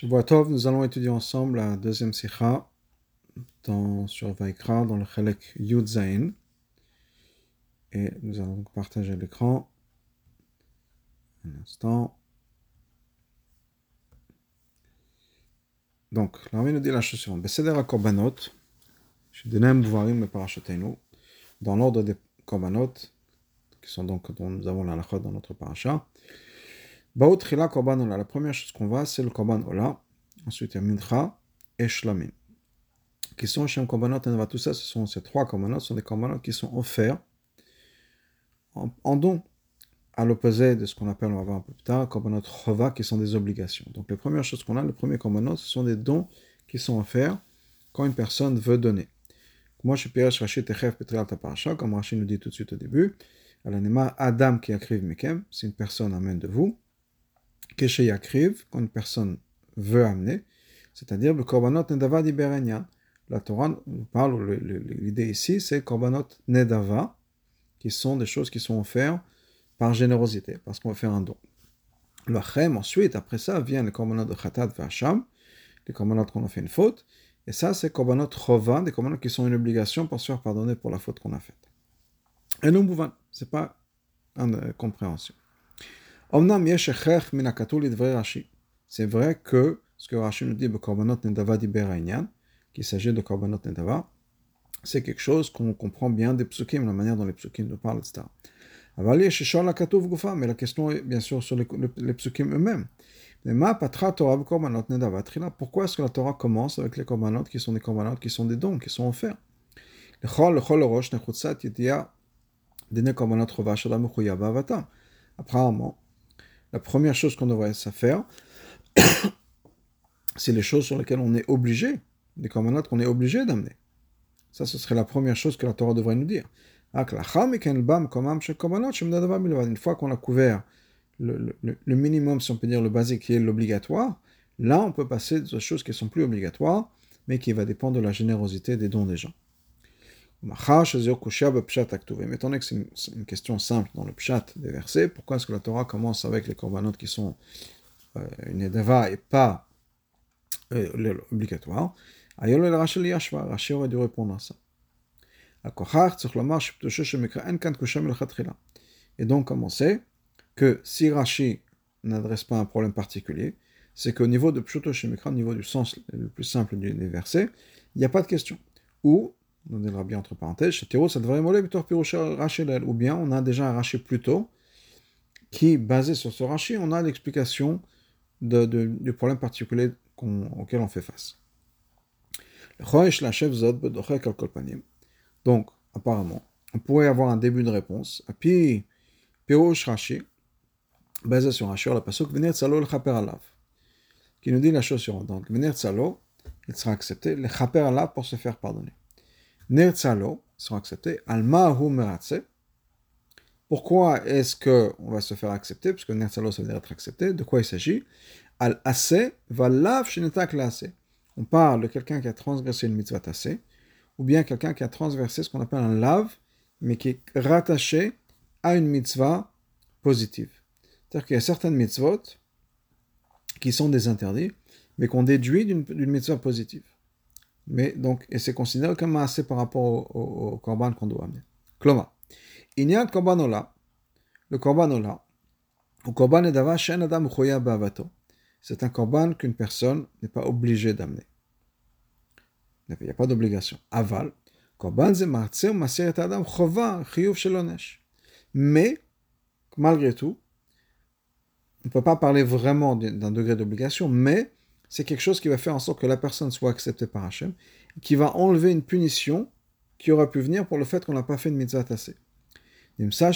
Tov, nous allons étudier ensemble la deuxième sikha dans, sur Vaikra dans le Chalek Yud Zain. Et nous allons partager l'écran. Un instant. Donc, l'armée nous dit la chose suivante. Beseder à Korbanot, Shidenem Bouvarim Parashatenu, dans l'ordre des Korbanot, qui sont donc, dont nous avons la dans notre parasha. Baot Chila Korban Ola. La première chose qu'on voit, c'est le Korban Ola. Ensuite, il y a Mincha et Shlamim. Qui sont Shem Korbanot Tout ça, ce sont ces trois Korbanot, ce sont des Korbanot qui sont offerts en, en don. À l'opposé de ce qu'on appelle, on va voir un peu plus tard, Korbanot Chova, qui sont des obligations. Donc, les premières choses qu'on a, le premier Korbanot, ce sont des dons qui sont offerts quand une personne veut donner. Moi, je suis Piresh Rachid Techef Petrial Taparacha, comme Rachid nous dit tout de suite au début. Alanema Adam qui écrive Mekem, si une personne amène de vous. Yakriv, quand personne veut amener, c'est-à-dire le Korbanot Nedava Iberenyan. La Torah nous parle, l'idée ici, c'est Korbanot Nedava, qui sont des choses qui sont offertes par générosité, parce qu'on va faire un don. Le Chem, ensuite, après ça, vient le Korbanot de Khatat Vacham, les Korbanot qu'on a fait une faute, et ça, c'est Korbanot Chova, des Korbanot qui sont une obligation pour se faire pardonner pour la faute qu'on a faite. Et nous, ce n'est pas une compréhension. C'est vrai que ce que Rashi nous dit, qu'il s'agit de Korbanot Nedava, c'est quelque chose qu'on comprend bien des psukim, la manière dont les psukim nous parlent, etc. Mais la question est bien sûr sur les, les psukim eux-mêmes. Pourquoi est-ce que la Torah commence avec les korbanot qui sont des korbanot, qui sont des dons, qui sont offerts? Apparemment, la première chose qu'on devrait faire, c'est les choses sur lesquelles on est obligé, les commandants qu'on est obligé d'amener. Ça, ce serait la première chose que la Torah devrait nous dire. Une fois qu'on a couvert le, minimum, si on peut dire le basique, qui est l'obligatoire, là, on peut passer aux choses qui sont plus obligatoires, mais qui va dépendre de la générosité des dons des gens. Étant donné que c'est une, question simple dans le pshat des versets, pourquoi est-ce que la Torah commence avec les korbanot qui sont euh, une edava et pas euh, obligatoire? Ayol el Rachel Yashva, Rashi aurait dû répondre à ça. Et donc, comme on sait que si Rashi n'adresse pas un problème particulier, c'est qu'au niveau de Pshuto Shemikra, au niveau du sens le plus simple des versets, il n'y a pas de question. Ou on bien entre parenthèses, ou bien on a déjà un raché plus tôt, qui, basé sur ce raché, on a l'explication du problème particulier auquel on fait face. Donc, apparemment, on pourrait avoir un début de réponse. Et puis, Pirosh Rashi, basé sur Rashi, la le alav, qui nous dit la chose suivante. Donc, venir tsalo, il sera accepté, le chaper alav pour se faire pardonner. Nertzalo sont acceptés. Almahu meratse. Pourquoi est-ce qu'on va se faire accepter? Parce que Nertzalo, ça veut dire être accepté. De quoi il s'agit? Al ase va lav shenetak On parle de quelqu'un qui a transgressé une mitzvah tassé, ou bien quelqu'un qui a transversé ce qu'on appelle un lav, mais qui est rattaché à une mitzvah positive. C'est-à-dire qu'il y a certaines mitzvot qui sont des interdits, mais qu'on déduit d'une mitzvah positive. Mais donc, et c'est considéré comme assez par rapport au, korban qu'on doit amener. Kloma. Il y a un korbanola, le korbanola, ou korban edava shen adam bavato. C'est un korban qu'une personne n'est pas obligée d'amener. Il n'y a pas d'obligation. Aval. Korban ze martse ou maseret adam chova chiyuv shelonesh. Mais, malgré tout, on ne peut pas parler vraiment d'un degré d'obligation, mais c'est quelque chose qui va faire en sorte que la personne soit acceptée par Hachem, qui va enlever une punition qui aurait pu venir pour le fait qu'on n'a pas fait une mitzvah tassée. Ça veut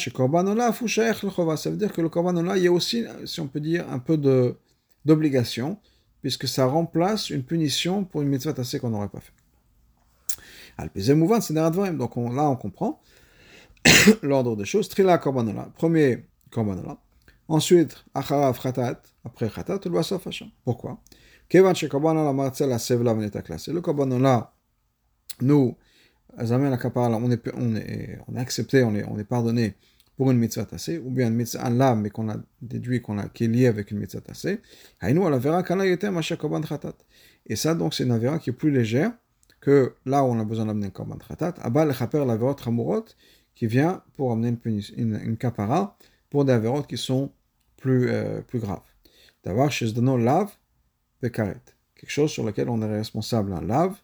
dire que le korban il y a aussi, si on peut dire, un peu d'obligation, puisque ça remplace une punition pour une mitzvah tassée qu'on n'aurait pas fait. Donc on, là, on comprend l'ordre des choses. Trila korban premier korban Ensuite, acharav khatat, après khatat, Pourquoi? Le là, nous, on est, on est, on accepté, on est, on est pardonné pour une mitzvah tassée, ou bien une mitzvah, lave, mais qu'on a déduit qu'on a, qui est lié avec une mitzvah tassée. Et ça, donc, c'est une avéra qui est plus légère que là où on a besoin d'amener un korban khatat. Abba le chaper l'avéra tramurot, qui vient pour amener une, une, une pour des avérotes qui sont plus, plus graves. D'avoir chez Zdano lave, karet. Quelque chose sur lequel on est responsable. Un lave,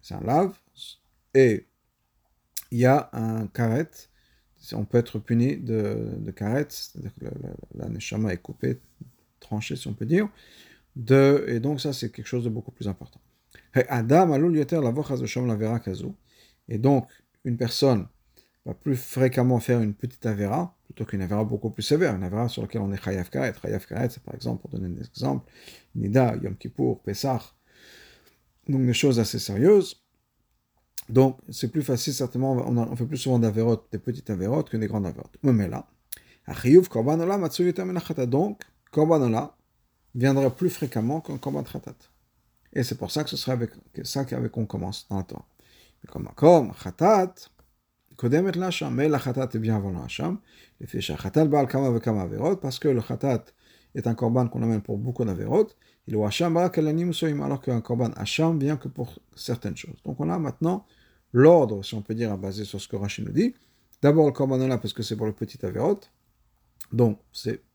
c'est un lave, et il y a un karet, on peut être puni de, de c'est-à-dire que la, neshama est coupée, tranchée si on peut dire, de, et donc ça c'est quelque chose de beaucoup plus important. Et donc une personne va plus fréquemment faire une petite avera plutôt qu'une avera beaucoup plus sévère, une avera sur laquelle on est chayav karet. Chayav karet, c'est par exemple, pour donner un exemple, Nida, Yom Kippur, Pesach, donc des choses assez sérieuses. Donc, c'est plus facile, certainement, on, fait plus souvent d'avérotes, des petites avérotes que des grandes avérotes. Mais là, donc, korbanola viendra plus fréquemment qu'un korban khatat. Et c'est pour ça que ce sera avec ça qu'on commence dans la Torah. Comme khatat, est bien avant l'asham. Le fait khatat baal kama kama averot, parce que le khatat est un korban qu'on amène pour beaucoup d'averot. Il hacham alors qu'un korban hacham vient que pour certaines choses. Donc on a maintenant l'ordre, si on peut dire, basé sur ce que Rachid nous dit. D'abord le korban là parce que c'est pour le petit averot. Donc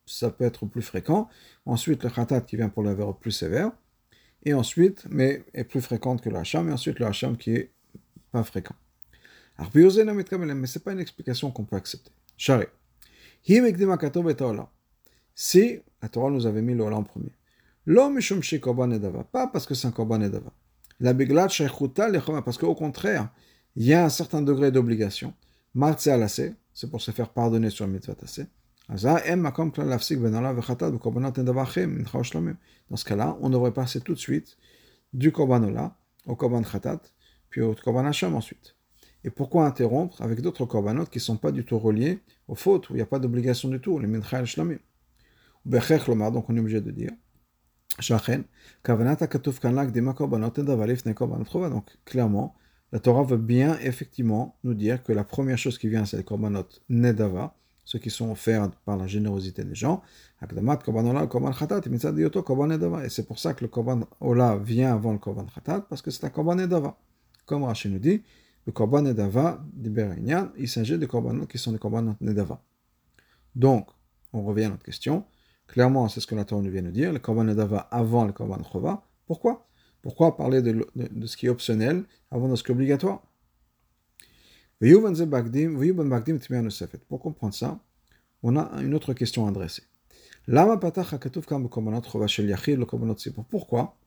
ça peut être plus fréquent. Ensuite le khatat qui vient pour l'averot plus sévère. Et ensuite, mais est plus fréquente que le hacham. Et ensuite le hacham qui est pas fréquent. Alors, mais ce n'est pas une explication qu'on peut accepter. Charé. Si la Torah nous avait mis l'Ola en premier. L'homme est korban edava. Pas parce que c'est un korban edava. La biglat shaychuta lechoma. Parce qu'au contraire, il y a un certain degré d'obligation. Martse. C'est pour se faire pardonner sur mitzvah tassé. Dans ce cas-là, on devrait passer tout de suite du korban au korban khatat, puis au korban hacham ensuite. Et pourquoi interrompre avec d'autres korbanot qui ne sont pas du tout reliés aux fautes, où il n'y a pas d'obligation du tout, les mincha shlamim Donc on est obligé de dire donc clairement, la Torah veut bien effectivement nous dire que la première chose qui vient, c'est les korbanot nedava, ceux qui sont offerts par la générosité des gens. Et c'est pour ça que le korban ola vient avant le korban khatat, parce que c'est un korban nedava. Comme Rachid nous dit, le korban nedava il s'agit de korbanot qui sont des korbanot nedava. Donc, on revient à notre question. Clairement, c'est ce que la Torah nous vient de dire, le korban nedava avant le korban chova. Pourquoi? Pourquoi parler de, ce qui est optionnel avant de ce qui est obligatoire? Pour comprendre ça, on a une autre question à adresser. Pourquoi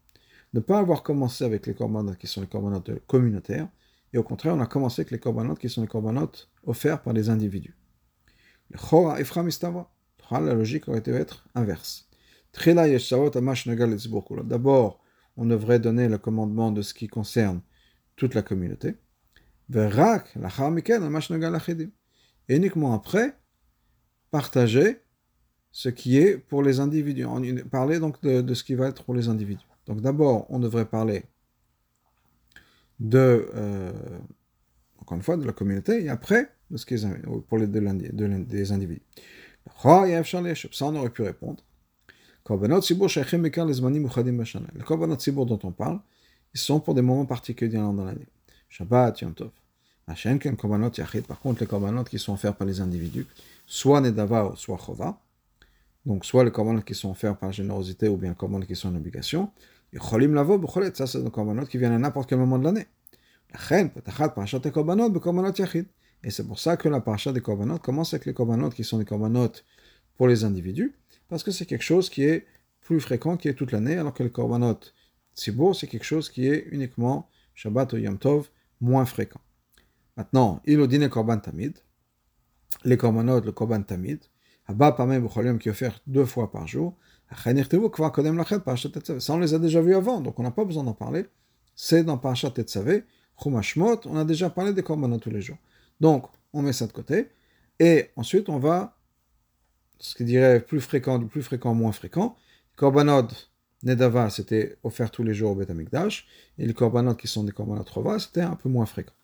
ne pas avoir commencé avec les corbanotes qui sont les corbanotes communautaires, et au contraire, on a commencé avec les corbanotes qui sont les corbanotes offerts par les individus. Le Chora Ephraim la logique aurait été être inverse. D'abord, on devrait donner le commandement de ce qui concerne toute la communauté. Et uniquement après, partager ce qui est pour les individus. Parler donc de, ce qui va être pour les individus. Donc d'abord, on devrait parler de, euh, encore une fois, de la communauté, et après, de ce qui est pour les, des individus. Ça, on aurait pu répondre. Les korbanot tzibur dont on parle, ils sont pour des moments particuliers dans l'année. Shabbat, Yom Tov. Par contre, les korbanot qui sont offerts par les individus, soit Nedava, soit Chova, donc soit les korbanot qui sont offerts par générosité ou bien les qui sont en obligation, Cholim Lavo, ça c'est des korbanot qui viennent à n'importe quel moment de l'année. Et c'est pour ça que la paracha des korbanot commence avec les korbanot qui sont des korbanot pour les individus, parce que c'est quelque chose qui est plus fréquent, qui est toute l'année, alors que le korbanot beau, c'est quelque chose qui est uniquement Shabbat ou Yom Tov, moins fréquent. Maintenant, il dîner korban tamid, les korbanot, le korban tamid, Abba Pamem qui est offert deux fois par jour, ça on les a déjà vus avant, donc on n'a pas besoin d'en parler. C'est dans Parashat Tetzaveh, Chumashmot, on a déjà parlé des korbanot tous les jours. Donc, on met ça de côté. Et ensuite, on va, ce qui dirait plus fréquent, du plus fréquent, moins fréquent. Korbanot Nedava, c'était offert tous les jours au Beth Et les korbanot qui sont des korbanot Rova, c'était un peu moins fréquent.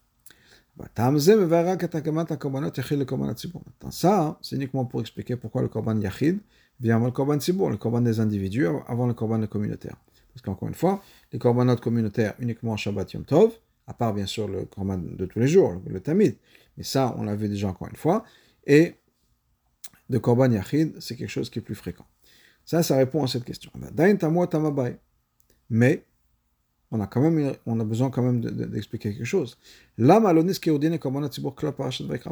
ça, c'est uniquement pour expliquer pourquoi le korban yachid vient avant le korban tzibur, le korban des individus avant le korban communautaire. Parce qu'encore une fois, les corbanotes communautaires uniquement Shabbat Yom Tov, à part bien sûr le korban de tous les jours, le tamid. Mais ça, on l'a vu déjà encore une fois. Et le korban yachid, c'est quelque chose qui est plus fréquent. Ça, ça répond à cette question. Mais, on a quand même, on a besoin quand même d'expliquer quelque chose.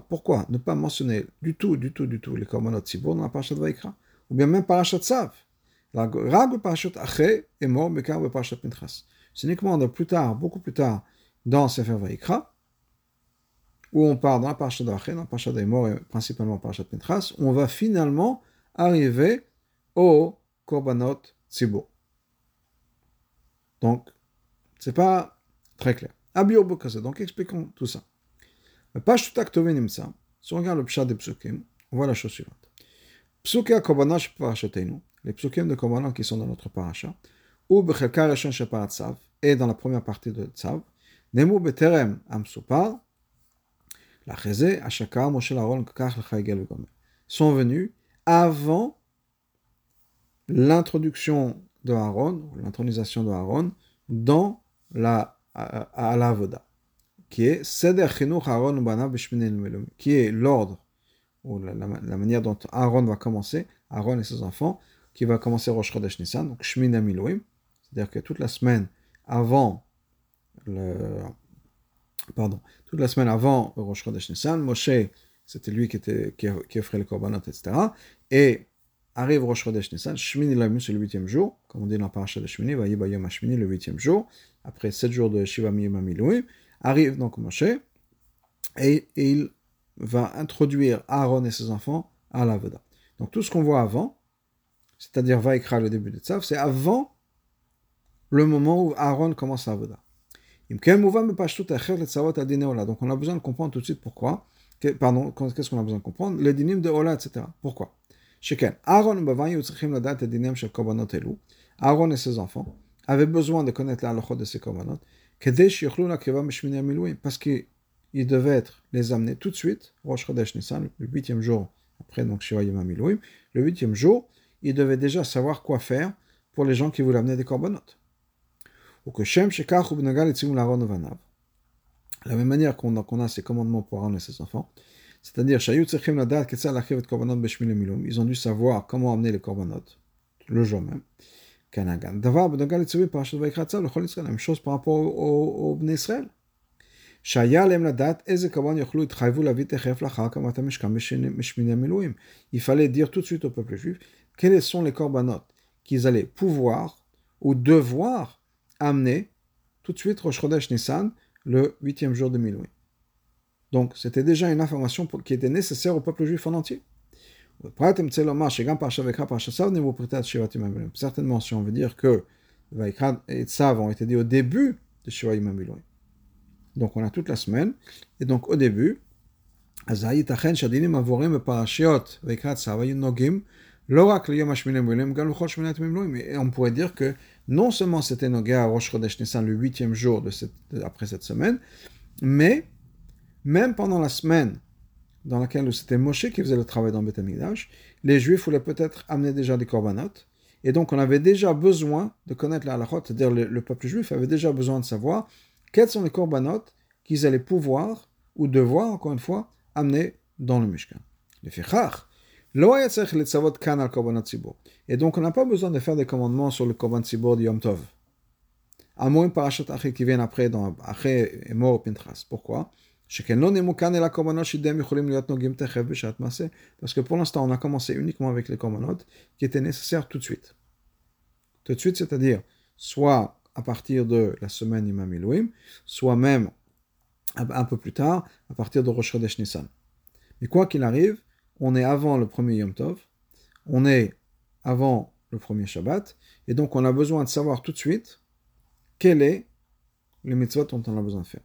Pourquoi ne pas mentionner du tout, du tout, du tout les korbanot tzibur dans la parashat Vaikra? Ou bien même parashat Tzav la parashat Aché est mort, Bekar parashat Pinchas. C'est uniquement de plus tard, beaucoup plus tard, dans Sefer Vaikra, où on part dans la parashat Aché, dans la parashat mort et principalement parashat Pinchas, on va finalement arriver au Korbanot Tzibur. Donc, c'est pas très clair. Abio Donc, expliquons tout ça. Le Pashut Aktovinimsa, si on regarde le Pshat des Psukim, on voit la chose suivante. Parashatenu, les psukim de Korbanot qui sont dans notre paracha, ou Bechelka Reshon Sheparat Tzav, et dans la première partie de Tzav, Nemu Beterem Amsupar, la Cheze, Ashakar, Moshe Laron, Kakach, Lechaigel, Gomer, sont venus avant l'introduction de Aaron, l'intronisation de Aaron, dans la, à, qui est Seder Chinuch Aaron Ubana qui est l'ordre, ou la, manière dont Aaron va commencer, Aaron et ses enfants, qui va commencer Rosh Chodesh Nissan, donc Shmina Miloim, c'est-à-dire que toute la semaine avant le, pardon, toute la semaine avant Rosh Chodesh Nissan, Moshe, c'était lui qui, était, qui, offrait les korbanot, etc. Et arrive Rosh Chodesh Nissan, Shmini Laim, c'est le huitième jour, comme on dit dans la paracha de Shmini, Vayiba Yom Shmini, le huitième jour, après sept jours de Shiva Miyama Miloim, arrive donc Moshe, et, il va introduire Aaron et ses enfants à la Veda. Donc tout ce qu'on voit avant, c'est-à-dire Vaikra, le début de Tzav, c'est avant le moment où Aaron commence à Voda. Donc on a besoin de comprendre tout de suite pourquoi. Pardon, qu'est-ce qu'on a besoin de comprendre? Les dinim de Ola, etc. Pourquoi? Aaron et ses enfants avaient besoin de connaître la de ces korbanot, parce qu'ils devaient être les amener tout de suite, Rosh Chodesh Nissan, le huitième jour après donc Shiva Yom le huitième jour, ils devaient déjà savoir quoi faire pour les gens qui voulaient amener des korbanot. Ou que Shem Shekach ou Benagal et Vanav. La même manière qu'on a, ces commandements pour et ses enfants, c'est-à-dire, ils ont dû savoir comment amener les korbanot le jour même. La même chose par rapport au, au Israël. Il fallait dire tout de suite au peuple juif quels sont les korbanot qu'ils allaient pouvoir ou devoir amener tout de suite Rosh Nissan, le huitième jour de Milouim. Donc, c'était déjà une information qui était nécessaire au peuple juif en entier. Certainement, si on veut dire que Vaikra et ont été dit au début de Shiva Imam Donc, on a toute la semaine. Et donc, au début, et on pourrait dire que non seulement c'était Noga Rosh Chodesh Nissan le huitième jour après cette semaine, mais même pendant la semaine dans laquelle c'était Moshe qui faisait le travail dans Beth les Juifs voulaient peut-être amener déjà des korbanot, et donc on avait déjà besoin de connaître la halachot, c'est-à-dire le, peuple juif avait déjà besoin de savoir quels sont les korbanot qu'ils allaient pouvoir ou devoir, encore une fois, amener dans le Mishkan. Le Fichach, et donc, on n'a pas besoin de faire des commandements sur le Korban Tzibor de Yom Tov. À moins Parashat Aché qui vient après dans Aché et Mor Pintras. Pourquoi? Parce que pour l'instant, on a commencé uniquement avec les korbanot qui étaient nécessaires tout de suite. Tout de suite, c'est-à-dire soit à partir de la semaine Imam Elohim, soit même un peu plus tard, à partir de Rosh Chodesh Nissan. Mais quoi qu'il arrive, on est avant le premier Yom Tov, on est avant le premier Shabbat, et donc on a besoin de savoir tout de suite quel est le mitzvot dont on a besoin de faire.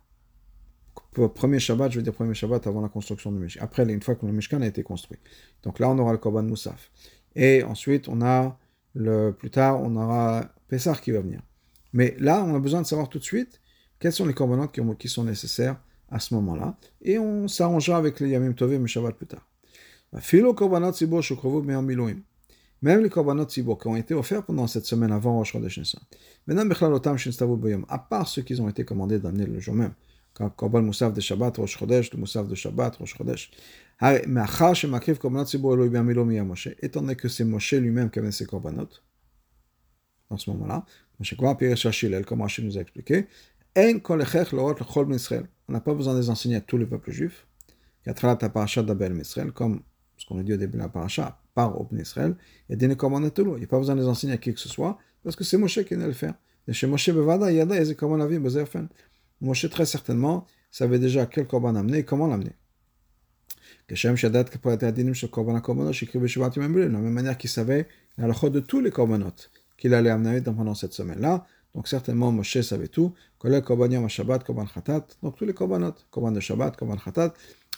Premier Shabbat, je veux dire premier Shabbat avant la construction du Mishkan. Après, une fois que le Mishkan a été construit. Donc là, on aura le Korban Moussaf. Et ensuite, on a le, plus tard, on aura Pessah qui va venir. Mais là, on a besoin de savoir tout de suite quels sont les korbanot qui, sont nécessaires à ce moment-là, et on s'arrangera avec les Yamim Tovim et Shabbat plus tard. Miloim. Même les korbanot tzibor qui ont été offerts pendant cette semaine avant Rosh Chodesh Nissan. Maintenant. À part ceux qui ont été commandés d'amener le jour même. Quand korban moussaf de Shabbat, Rosh Chodesh, le moussaf de Shabbat, Rosh Chodesh. Moshe. Étant donné que c'est Moshe lui-même qui avait ces korbanot, dans ce moment-là, Moshe quoi, Pierre Shachilel, comme Rachid nous a expliqué, En kol echech lorot l'chol ben Israël. On n'a pas besoin de les enseigner à tout le peuple juif. Katralat parashat d'Abel Israël, comme ce qu'on a dit au début de la paracha, par Obn Israël, et des Il n'y a pas besoin de les enseigner à qui que ce soit, parce que c'est Moshe qui vient le faire. Et chez Moshe Bevada, Yada, Yeze Korban Avim Bezerfen. Moshe, très certainement, savait déjà quel Korban amener et comment l'amener. כשם שידעת כפרטי הדינים של קורבן הקורבנות שהקריב בשבעת ימים בלילה, de la même manière qu'il savait korbanot qu'il allait amener pendant cette semaine-là. Donc certainement Moshe savait tout. Shabbat, donc tous les korbanot, korban de Shabbat, korban khatat,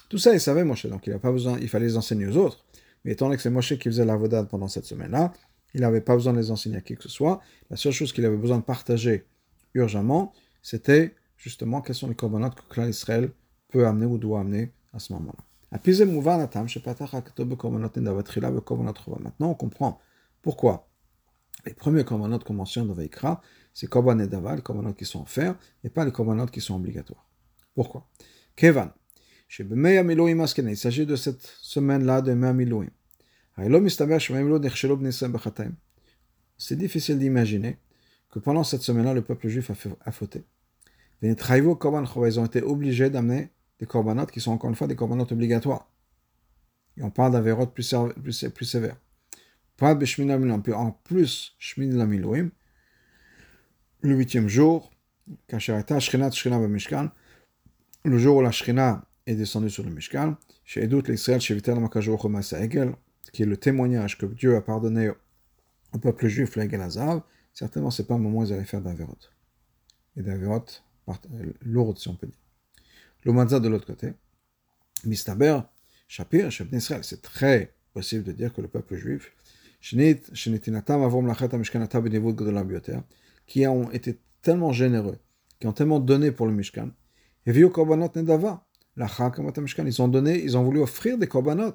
tout ça, il savait Moshe, donc il a pas besoin, il fallait les enseigner aux autres. Mais étant donné que c'est Moshe qui faisait la vodade pendant cette semaine-là, il n'avait pas besoin de les enseigner à qui que ce soit. La seule chose qu'il avait besoin de partager urgemment, c'était justement quels sont les corbanotes que clan Israël peut amener ou doit amener à ce moment-là. Maintenant, on comprend pourquoi? Les premiers corbanotes qu'on mentionne dans Vaikra, c'est korban et daval, les corbanotes qui sont fer, et pas les corbanotes qui sont obligatoires. Pourquoi? Kevan, il s'agit de cette semaine-là de Mea. C'est difficile d'imaginer que pendant cette semaine-là, le peuple juif a, fauté. Ils ont été obligés d'amener des corbanotes qui sont encore une fois des corbanotes obligatoires. Et on parle d'avérotes plus, plus, plus. En plus, le huitième jour, le jour où la Shrina est descendu sur le Mishkan, chez Edut l'Israël, chez Vitel Egel, qui est le témoignage que Dieu a pardonné au peuple juif l'Egel Azav, certainement c'est pas un moment où ils allaient faire d'Averot. Et d'Averot lourdes, si on peut dire. L'Omanza de l'autre côté, Mistaber, Shapir, Shebne Israël, c'est très possible de dire que le peuple juif, qui ont été tellement généreux, qui ont tellement donné pour le Mishkan, et au Korbanot Nedava, ils ont donné, ils ont voulu offrir des korbanot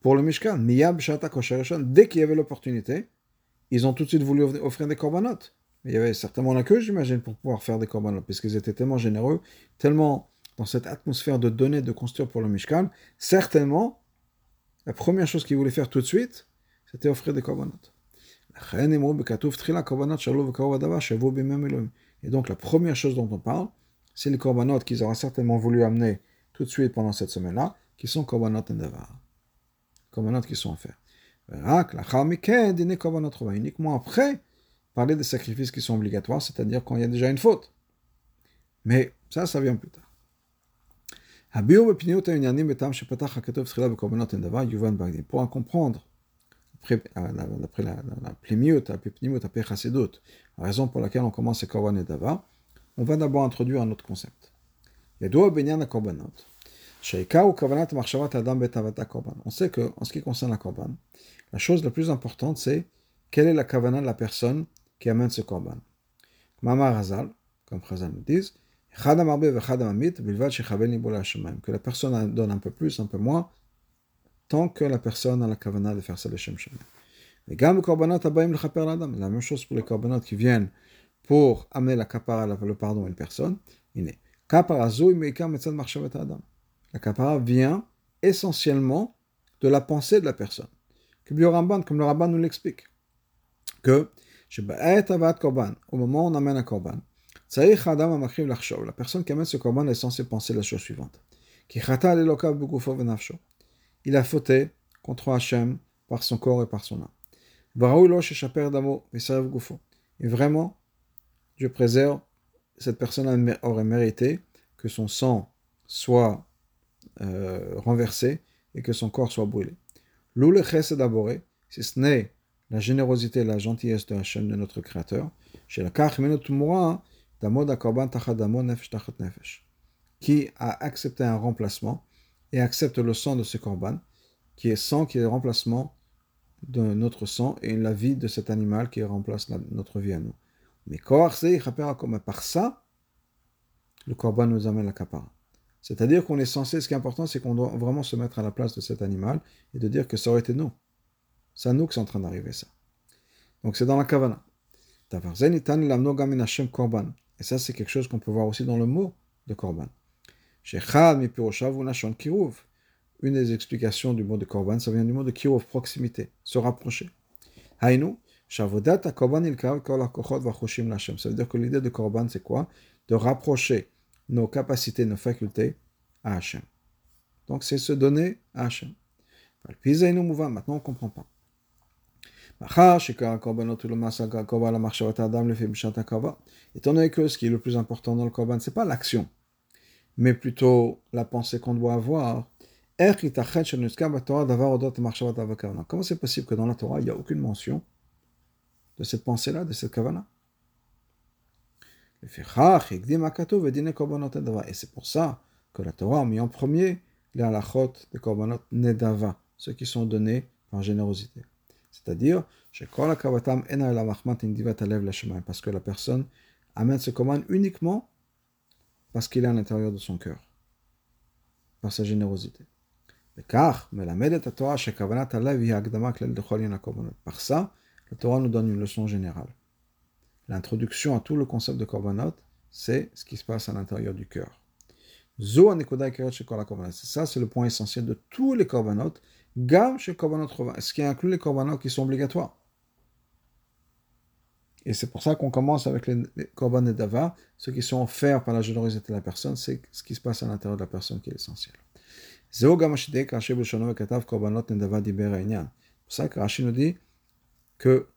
pour le Mishkan. Dès qu'il y avait l'opportunité, ils ont tout de suite voulu offrir des korbanot. Il y avait certainement la queue, j'imagine, pour pouvoir faire des korbanot, puisqu'ils étaient tellement généreux, tellement dans cette atmosphère de donner, de construire pour le Mishkan. Certainement, la première chose qu'ils voulaient faire tout de suite, c'était offrir des korbanot. Et donc la première chose dont on parle, c'est les corbanotes qu'ils auraient certainement voulu amener tout de suite pendant cette semaine-là, qui sont corbanotes en devar. Corbanotes qui sont en fer. Uniquement après, parler des sacrifices qui sont obligatoires, c'est-à-dire quand il y a déjà une faute. Mais ça, ça vient plus tard. Pour en comprendre, d'après la, la, la raison pour laquelle on commence ces korban et dava, on va d'abord introduire un autre concept. On sait que, en ce qui concerne la korban, la chose la plus importante, c'est quelle est la kavana de la personne qui amène ce korban. Mamar Hazal, comme Hazal nous disent, que la personne donne un peu plus, un peu moins, tant que la personne a la kavana de faire ça le Shem Mais la même chose pour les korbanot qui viennent pour amener la kapara, le pardon à une personne. La kapara vient essentiellement de la pensée de la personne. Comme le Ramban nous l'explique. Que au moment où on amène un korban, la personne qui amène ce korban est censée penser la chose suivante. Il a fauté contre Hachem par son corps et par son âme. Et vraiment, je préserve, cette personne aurait mérité que son sang soit euh, renversé et que son corps soit brûlé. L'oule chesed aboré, si ce n'est la générosité et la gentillesse de Hachem, de notre Créateur, qui a accepté un remplacement et accepte le sang de ce korban, qui est sang qui est le remplacement de notre sang et la vie de cet animal qui remplace notre vie à nous. Mais par ça, le korban nous amène la kapara. C'est-à-dire qu'on est censé, ce qui est important, c'est qu'on doit vraiment se mettre à la place de cet animal et de dire que ça aurait été nous. C'est à nous que c'est en train d'arriver ça. Donc c'est dans la kavana. Et ça, c'est quelque chose qu'on peut voir aussi dans le mot de korban. Une des explications du mot de korban, ça vient du mot de kiruv, proximité, se rapprocher. Ça veut dire que l'idée de korban, c'est quoi? De rapprocher nos capacités, nos facultés à Hachem. Donc c'est se donner à Hachem. Maintenant on ne comprend pas. Étant donné que ce qui est le plus important dans le korban, ce n'est pas l'action, mais plutôt la pensée qu'on doit avoir. Comment c'est possible que dans la Torah, il n'y a aucune mention de cette pensée-là, de cette kavana? Et c'est pour ça que la Torah a mis en premier les halachot des korbanot nedava, ceux qui sont donnés par générosité. C'est-à-dire, parce que la personne amène ce commande uniquement parce qu'il est à l'intérieur de son cœur, par sa générosité. Par ça, la Torah nous donne une leçon générale. L'introduction à tout le concept de korbanot, c'est ce qui se passe à l'intérieur du cœur. Ça, c'est le point essentiel de tous les korbanot ce qui inclut les korbanot qui sont obligatoires? Et c'est pour ça qu'on commence avec les, korban et dava, ceux qui sont offerts par la générosité de la personne, c'est ce qui se passe à l'intérieur de la personne qui est essentiel. C'est pour ça que Rashi nous dit que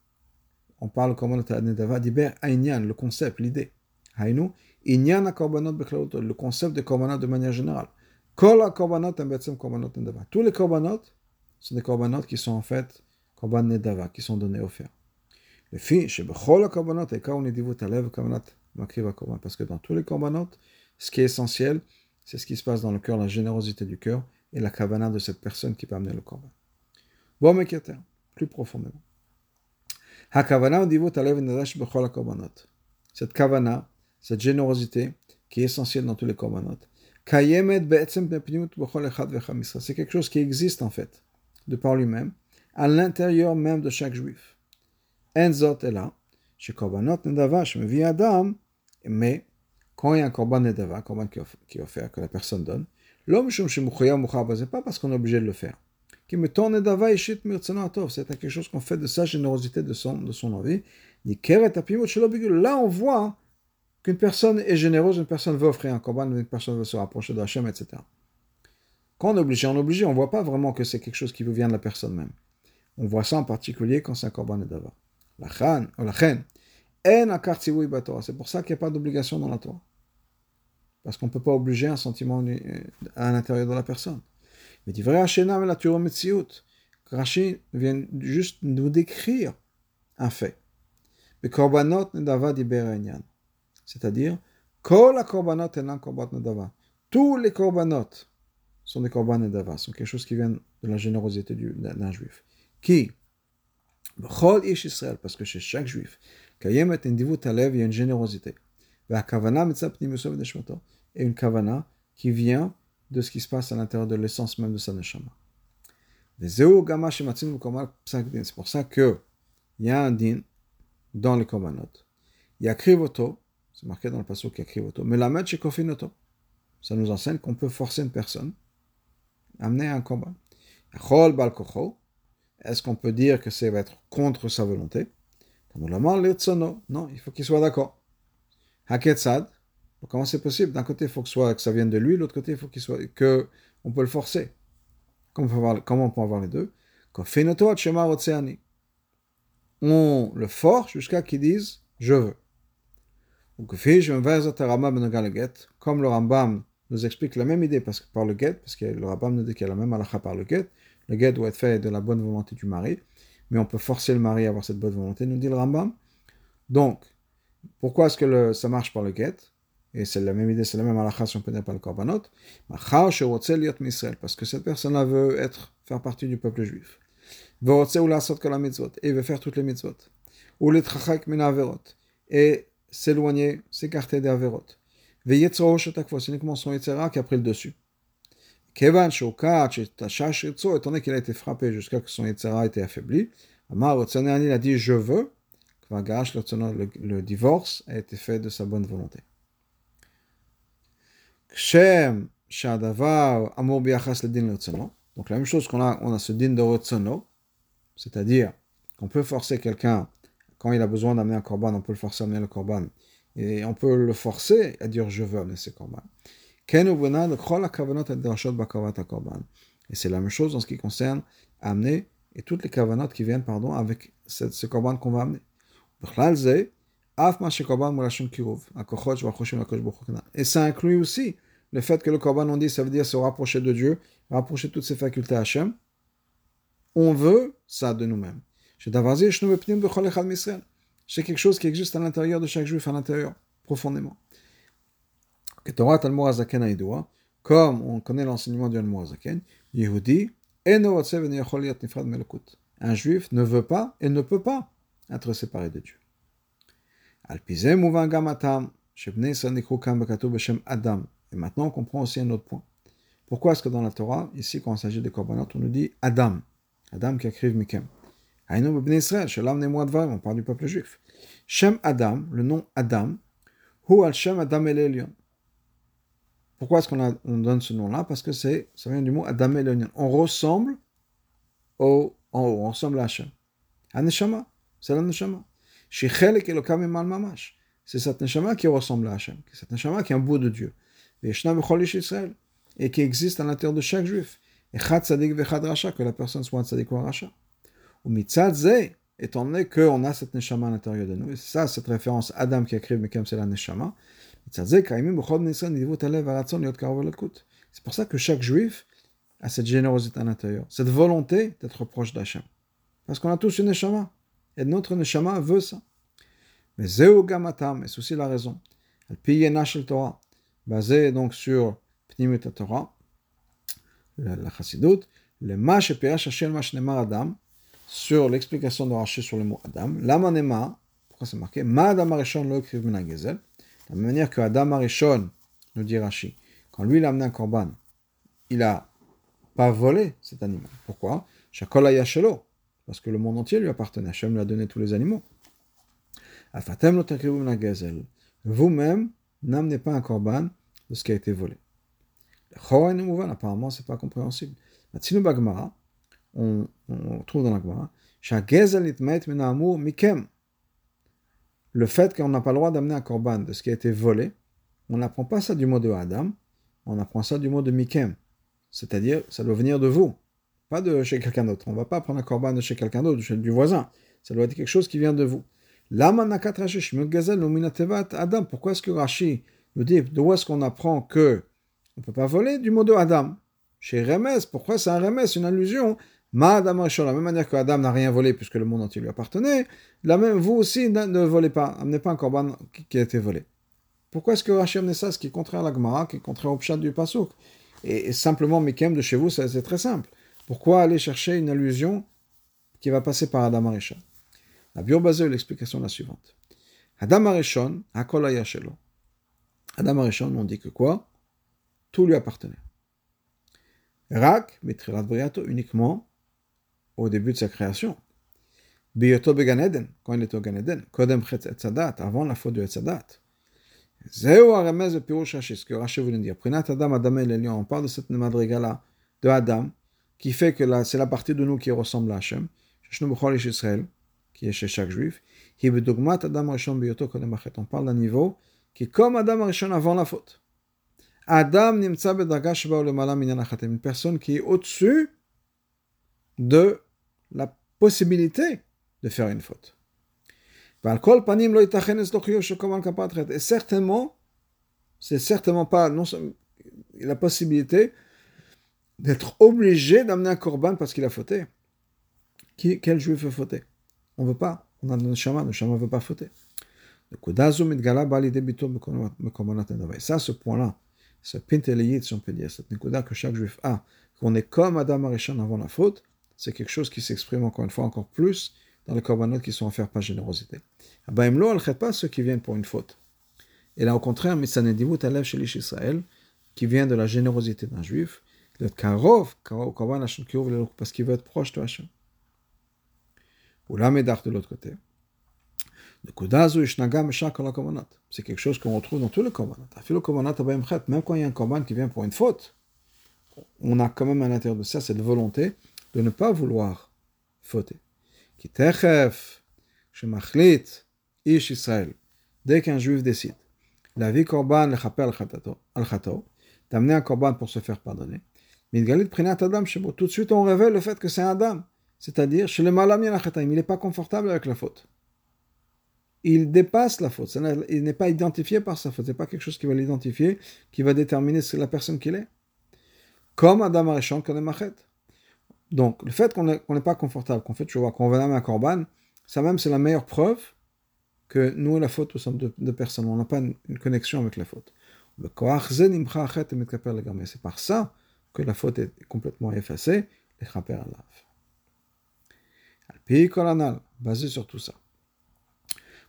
on parle korban nedava diber le concept, l'idée. Hainu, le concept de korbanot de manière générale. Tous les korbanot sont des korbanot qui sont en fait korban nedava, qui sont donnés offerts. Parce que dans tous les korbanot, ce qui est essentiel, c'est ce qui se passe dans le cœur, la générosité du cœur et la kavana de cette personne qui peut amener le korban. Bon, mais plus profondément. Cette kavana, cette générosité qui est essentielle dans tous les korbanot, c'est quelque chose qui existe en fait, de par lui-même, à l'intérieur même de chaque juif. Enzot est là, chez korbanot nedava, je me vis Adam, mais quand il y a un korban nedava, korban qui est offert, que la personne donne, l'homme ce n'est pas parce qu'on est obligé de le faire. Nedava c'est quelque chose qu'on fait de sa générosité, de son, de son envie. Là, on voit qu'une personne est généreuse, une personne veut offrir un korban, une personne veut se rapprocher de Hachem, etc. Quand on est obligé, on est obligé, on ne voit pas vraiment que c'est quelque chose qui vous vient de la personne même. On voit ça en particulier quand c'est un korban nedava. La chen, c'est pour ça qu'il n'y a pas d'obligation dans la Torah. Parce qu'on ne peut pas obliger un sentiment euh, à l'intérieur de la personne. Mais dit vrai Hachéna, mais la Rashi vient juste nous décrire un fait. Mais korbanot nedava C'est-à-dire, kol korbanot nedava. Tous les korbanot sont des korban nedava, sont quelque chose qui vient de la générosité d'un juif. Qui? Parce que chez chaque juif, il y a une générosité. Et une kavana qui vient de ce qui se passe à l'intérieur de l'essence même de sa neshama. C'est pour ça qu'il y a un din dans les korbanot. Il y a krivoto, c'est marqué dans le passage qu'il y a krivoto, mais la chez kofinoto. Ça nous enseigne qu'on peut forcer une personne à amener un korban. Est-ce qu'on peut dire que ça va être contre sa volonté? Non, il faut qu'il soit d'accord. Haketsad, comment c'est possible? D'un côté, il faut que, soit, que ça vienne de lui, de l'autre côté, il faut qu'il soit que on peut le forcer. Comment on peut avoir, comment on peut avoir les deux? On le force jusqu'à qu'il dise je veux. Comme le Rambam nous explique la même idée parce que par le get, parce que le Rambam nous dit qu'il y a la même halakha par le get, le guet doit être fait de la bonne volonté du mari, mais on peut forcer le mari à avoir cette bonne volonté, nous dit le Rambam. Donc, pourquoi est-ce que ça marche par le guet Et c'est la même idée, c'est la même halakha si on peut dire par le korbanot. Parce que cette personne-là veut être, faire partie du peuple juif. Et veut faire toutes les mitzvot. Ou les trachak et s'éloigner, s'écarter des averot. C'est uniquement son Yetzera qui a pris le dessus. Kevan Shokat, étant donné qu'il a été frappé jusqu'à ce que son Yetzera ait été affaibli, Amar il a dit Je veux. Le divorce a été fait de sa bonne volonté. Shem Shadavar Amour Biachas le din Donc la même chose qu'on a, on a ce din de c'est-à-dire qu'on peut forcer quelqu'un, quand il a besoin d'amener un korban, on peut le forcer à amener le korban, et on peut le forcer à dire je veux amener ce korban. Et c'est la même chose en ce qui concerne amener et toutes les kavanot qui viennent pardon, avec ce, ce korban qu'on va amener. Et ça inclut aussi le fait que le korban, on dit, ça veut dire se rapprocher de Dieu, rapprocher toutes ses facultés à Hachem. On veut ça de nous-mêmes. C'est quelque chose qui existe à l'intérieur de chaque juif, à l'intérieur, profondément. Comme on connaît l'enseignement du Zaken, Yehudi, un juif ne veut pas et ne peut pas être séparé de Dieu. Et maintenant, on comprend aussi un autre point. Pourquoi est-ce que dans la Torah, ici, quand il s'agit des korbanot, on nous dit Adam? Adam qui écrive Mikem. On parle du peuple juif. Shem Adam, le nom Adam, Hu al Shem Adam el Pourquoi est-ce qu'on on donne ce nom-là? Parce que c'est, ça vient du mot Adam el On ressemble au, en haut, on ressemble à Hachem. Aneshama, c'est la Neshama. Shichelek Elokam Emal Mamash. C'est cette Neshama qui ressemble à Hachem. C'est cette Neshama qui est un bout de Dieu. Et qui existe à l'intérieur de chaque juif. Et Chad Sadik Vechad Racha, que la personne soit un Sadik ou un Racha. Ou Mitzad étant donné qu'on a cette Neshama à l'intérieur de nous. Et c'est ça, cette référence Adam qui a écrit Mekem, c'est la Neshama. C'est pour ça que chaque juif a cette générosité à l'intérieur, cette volonté d'être proche d'Hachem. Parce qu'on a tous une Neshama. Et notre Neshama veut ça. Mais Zeu Gamatam, et c'est aussi la raison. Elle paye Nashel Torah basé donc sur Pnimut Torah, la, Chassidut, le Mash et Hashel Mash Nemar Adam, sur l'explication de Rashi sur le mot Adam, Lama Nema, pourquoi c'est marqué Ma Adam Arishon lo de la même manière que Adam Arishon, nous dit Rashi, quand lui il a amené un korban, il a pas volé cet animal. Pourquoi? Shakol Ayashelo, parce que le monde entier lui appartenait. Hachem lui a donné tous les animaux. Afatem lo Vous-même, n'amenez pas un korban de ce qui a été volé. Apparemment, c'est pas compréhensible. On, on trouve dans la Gemara, le fait qu'on n'a pas le droit d'amener un korban de ce qui a été volé, on n'apprend pas ça du mot de Adam, on apprend ça du mot de Mikem. C'est-à-dire, ça doit venir de vous, pas de chez quelqu'un d'autre. On ne va pas prendre un korban de chez quelqu'un d'autre, du voisin. Ça doit être quelque chose qui vient de vous. Adam. Pourquoi est-ce que Rashi nous dit d'où est-ce qu'on apprend que on ne peut pas voler Du mot de Adam? Chez Remes, pourquoi c'est un Remes, une allusion Ma Adam de la même manière que Adam n'a rien volé puisque le monde entier lui appartenait, la même, vous aussi ne volez pas, amenez pas un corban qui, a été volé. Pourquoi est-ce que Rashi amené ça, ce qui est contraire à la Gemara, qui est contraire au pshat du Pasuk? Et, simplement Mikem de chez vous, c'est très simple. Pourquoi aller chercher une allusion qui va passer par Adam Arishon La basée l'explication la suivante. Adam Arishon, Hakol Ayashelo. Adam Arishon, on dit que quoi? Tout lui appartenait. Rak, Mitrilat Briato, uniquement au début de sa création. Biyoto Beganeden, quand il était au Ganeden, Kodem Chet Etzadat, avant la faute de Etzadat. Zéo Aramez de Pirouch Rashi, ce que Rashi voulait dire. Prinat Adam, Adam et Lélion, on parle de cette madriga-là, de Adam, qui fait que c'est la partie de nous qui ressemble à Hachem. Sheshnu Bechol Israël, qui est chez chaque juif. Hibedogmat Adam Rishon Biyoto Kodem Achet. On parle d'un niveau qui est comme Adam Arishon avant la faute. Adam nimtza une personne qui est au-dessus de la possibilité de faire une faute. Et certainement, c'est certainement pas non, la possibilité d'être obligé d'amener un korban parce qu'il a fauté. Quel juif veut fauter? On ne veut pas. On a le chemin, le chemin ne veut pas fauter. Ça, ce point-là, ce pinteliyit, si on peut dire, cette nekuda que chaque juif a, qu'on est comme Adam Arishon avant la faute, c'est quelque chose qui s'exprime encore une fois encore plus dans les korbanot qui sont offerts par générosité. Abaimlo al pas ceux qui viennent pour une faute. Et là, au contraire, Mitsanedivut lève chez l'Ish Israël, qui vient de la générosité d'un juif, le Karov, parce qu'il veut être proche de Hachem. Ou la Médard de l'autre côté. C'est quelque chose qu'on retrouve dans tous les korbanot. Même quand il y a un korban qui vient pour une faute, on a quand même à l'intérieur de ça cette volonté de ne pas vouloir fauter. Qui ish Israël, dès qu'un juif décide, la vie korban al-khato, d'amener un korban pour se faire pardonner, tout de suite on révèle le fait que c'est un Adam. C'est-à-dire, chez le malam il n'est pas confortable avec la faute. Il dépasse la faute. Il n'est pas identifié par sa faute. Ce n'est pas quelque chose qui va l'identifier, qui va déterminer la personne qu'il est. Comme Adam Arishon Machet. Donc, le fait qu'on n'est pas confortable, qu'on fait vois qu'on va un korban, ça même, c'est la meilleure preuve que nous et la faute, nous sommes deux, personnes. On n'a pas une, connexion avec la faute. C'est par ça que la faute est complètement effacée. Les chaper basé sur tout ça.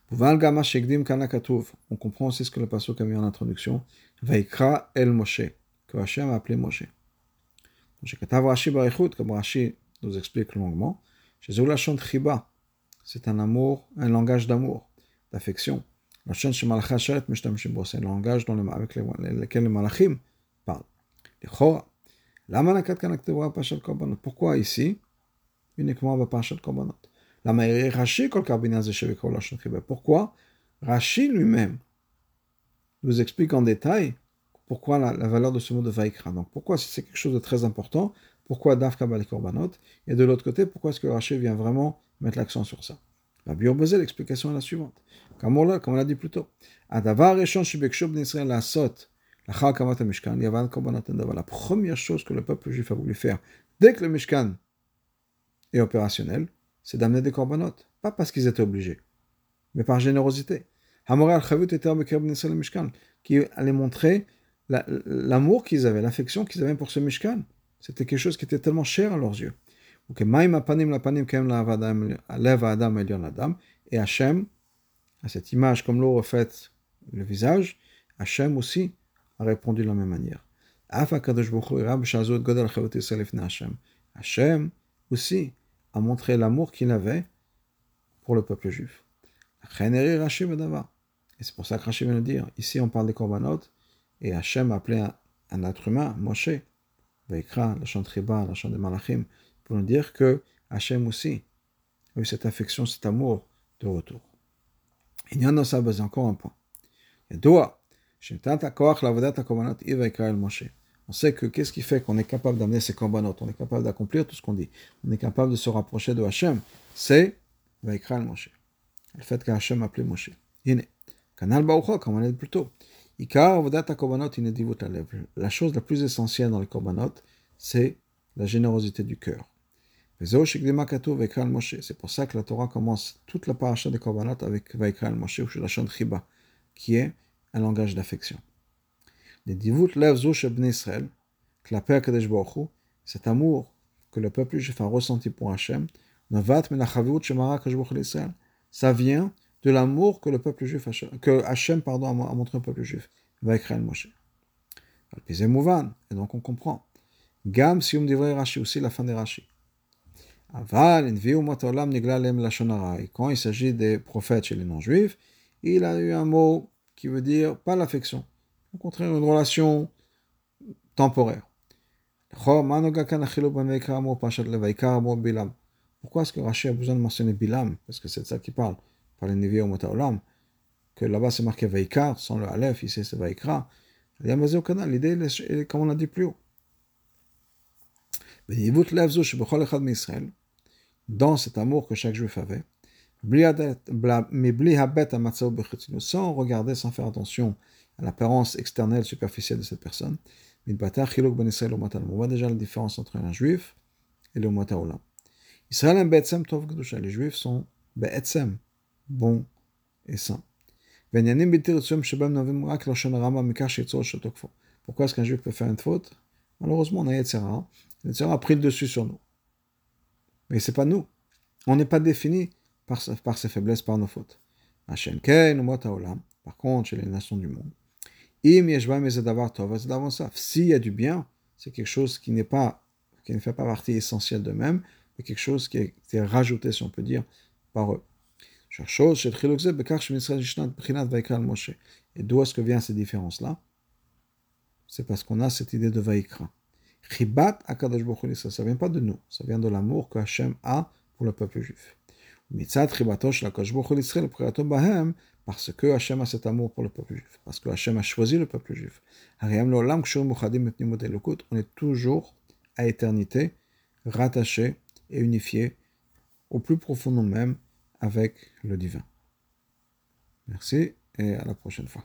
On comprend aussi ce que le pasuk a mis en introduction. Vaikra el Moshe, que Hachem a appelé Moshe comme Rashi nous explique longuement, c'est un amour, langage d'amour, d'affection. C'est un langage avec lequel les malachim parlent. Pourquoi ici? Uniquement Pourquoi Rashi lui-même nous explique en détail pourquoi la, valeur de ce mot de Vaikra? Donc pourquoi c'est quelque chose de très important, pourquoi Dafka les Korbanot, et de l'autre côté, pourquoi est-ce que Rashi vient vraiment mettre l'accent sur ça? La Biobezé, l'explication est la suivante. Comme on l'a dit plus tôt. La la Mishkan, Korbanot La première chose que le peuple juif a voulu faire, dès que le Mishkan et opérationnel, c'est d'amener des corbanotes. Pas parce qu'ils étaient obligés, mais par générosité. Qui allait montrer l'amour qu'ils avaient, l'affection qu'ils avaient pour ce Mishkan. C'était quelque chose qui était tellement cher à leurs yeux. Et Hachem, à cette image, comme l'eau reflète le visage, Hachem aussi a répondu de la même manière. Hachem aussi a montré l'amour qu'il avait pour le peuple juif. Et c'est pour ça que Rashi vient de dire, ici on parle des corbanotes, et Hachem a appelé un, être humain, Moshe, Vaikra, la chant Riba, la chant des Malachim, pour nous dire que Hachem aussi a eu cette affection, cet amour de retour. Il y en a ça, encore un point. Et Moshe. On sait que qu'est-ce qui fait qu'on est capable d'amener ces corbanotes, on est capable d'accomplir tout ce qu'on dit, on est capable de se rapprocher de Hachem, c'est Vaikra Moshe. Le fait qu'Hachem appelé Moshe. Canal Barucha, comme on l'a dit plus tôt. La chose la plus essentielle dans les corbanotes, c'est la générosité du cœur. C'est pour ça que la Torah commence toute la paracha des corbanotes avec Vaikra Moshe ou la Chiba, qui est un langage d'affection. Cet amour que le peuple juif a ressenti pour Hachem, ça vient de l'amour que le peuple juif, que Hachem pardon, a montré au peuple juif. Moshe. Et donc on comprend. Gam sium Rashi, aussi la fin des Rashi. Aval, quand il s'agit des prophètes chez les non-juifs, il a eu un mot qui veut dire pas l'affection, au contraire, une relation temporaire. Pourquoi est-ce que Rachid a besoin de mentionner Bilam? Parce que c'est de ça qu'il parle, par les Nevi Olam. Que là-bas c'est marqué Vaikar, sans le Aleph, ici c'est Vaikra. L'idée comme on l'a dit plus haut. Dans cet amour que chaque juif avait, sans regarder, sans faire attention à l'apparence externelle, superficielle de cette personne. On voit déjà la différence entre un juif et le Olam. Les juifs sont bons et sains. Pourquoi est-ce qu'un juif peut faire une faute Malheureusement, on a Yetzera. Yetzera a pris le dessus sur nous. Mais c'est pas nous. On n'est pas défini par, ses faiblesses, par nos fautes. Par contre, chez les nations du monde, s'il y a du bien, c'est quelque chose qui pas, qui ne fait pas partie essentielle d'eux-mêmes, mais quelque chose qui est, rajouté, si on peut dire, par eux. Et d'où est-ce que vient ces différences-là C'est parce qu'on a cette idée de Vaikra. Ça vient pas de nous, ça vient de l'amour que Hachem a pour le peuple juif. Parce que Hachem a cet amour pour le peuple juif, parce que Hachem a choisi le peuple juif. On est toujours à éternité, rattaché et unifié au plus profond nous-mêmes avec le divin. Merci et à la prochaine fois.